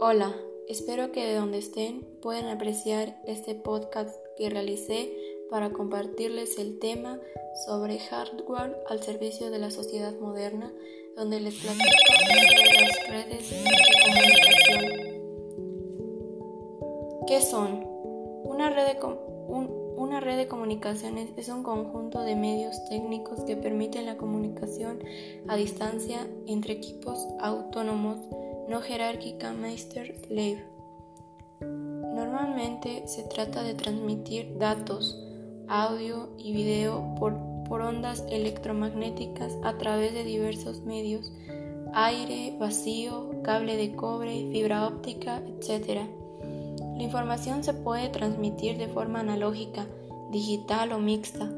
Hola, espero que de donde estén puedan apreciar este podcast que realicé para compartirles el tema sobre hardware al servicio de la sociedad moderna, donde les platico sobre las redes de comunicación. ¿Qué son? Una red de, una red de comunicaciones es un conjunto de medios técnicos que permiten la comunicación a distancia entre equipos autónomos no jerárquica Meister-Slave. Normalmente se trata de transmitir datos, audio y video por, por ondas electromagnéticas a través de diversos medios, aire, vacío, cable de cobre, fibra óptica, etc. La información se puede transmitir de forma analógica, digital o mixta,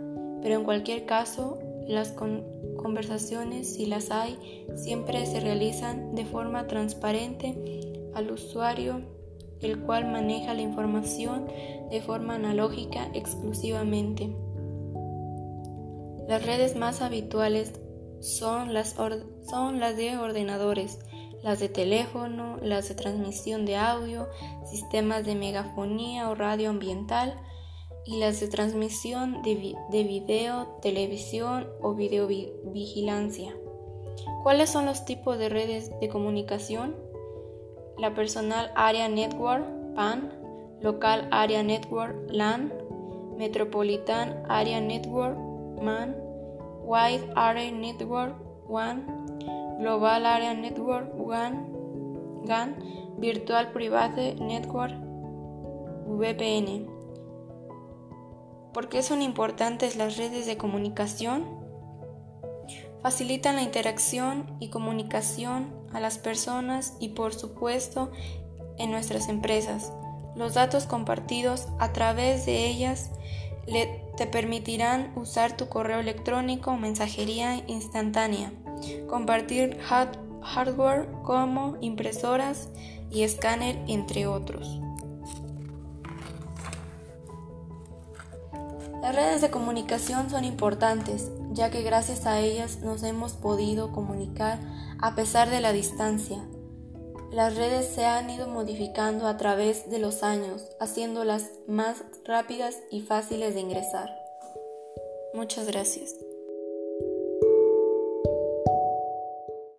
pero en cualquier caso las conversaciones, si las hay, siempre se realizan de forma transparente al usuario, el cual maneja la información de forma analógica exclusivamente. Las redes más habituales son las, son las de ordenadores, las de teléfono, las de transmisión de audio, sistemas de megafonía o radio ambiental, y las de transmisión de, de video, televisión o videovigilancia. ¿Cuáles son los tipos de redes de comunicación? La Personal Area Network, PAN, Local Area Network, LAN, Metropolitan Area Network, MAN, Wide Area Network, WAN, Global Area Network, WAN, GAN, Virtual Private Network, VPN. ¿Por qué son importantes las redes de comunicación? Facilitan la interacción y comunicación a las personas y por supuesto en nuestras empresas. Los datos compartidos a través de ellas te permitirán usar tu correo electrónico o mensajería instantánea, compartir hardware como impresoras y escáner, entre otros. Las redes de comunicación son importantes, ya que gracias a ellas nos hemos podido comunicar a pesar de la distancia. Las redes se han ido modificando a través de los años, haciéndolas más rápidas y fáciles de ingresar. Muchas gracias.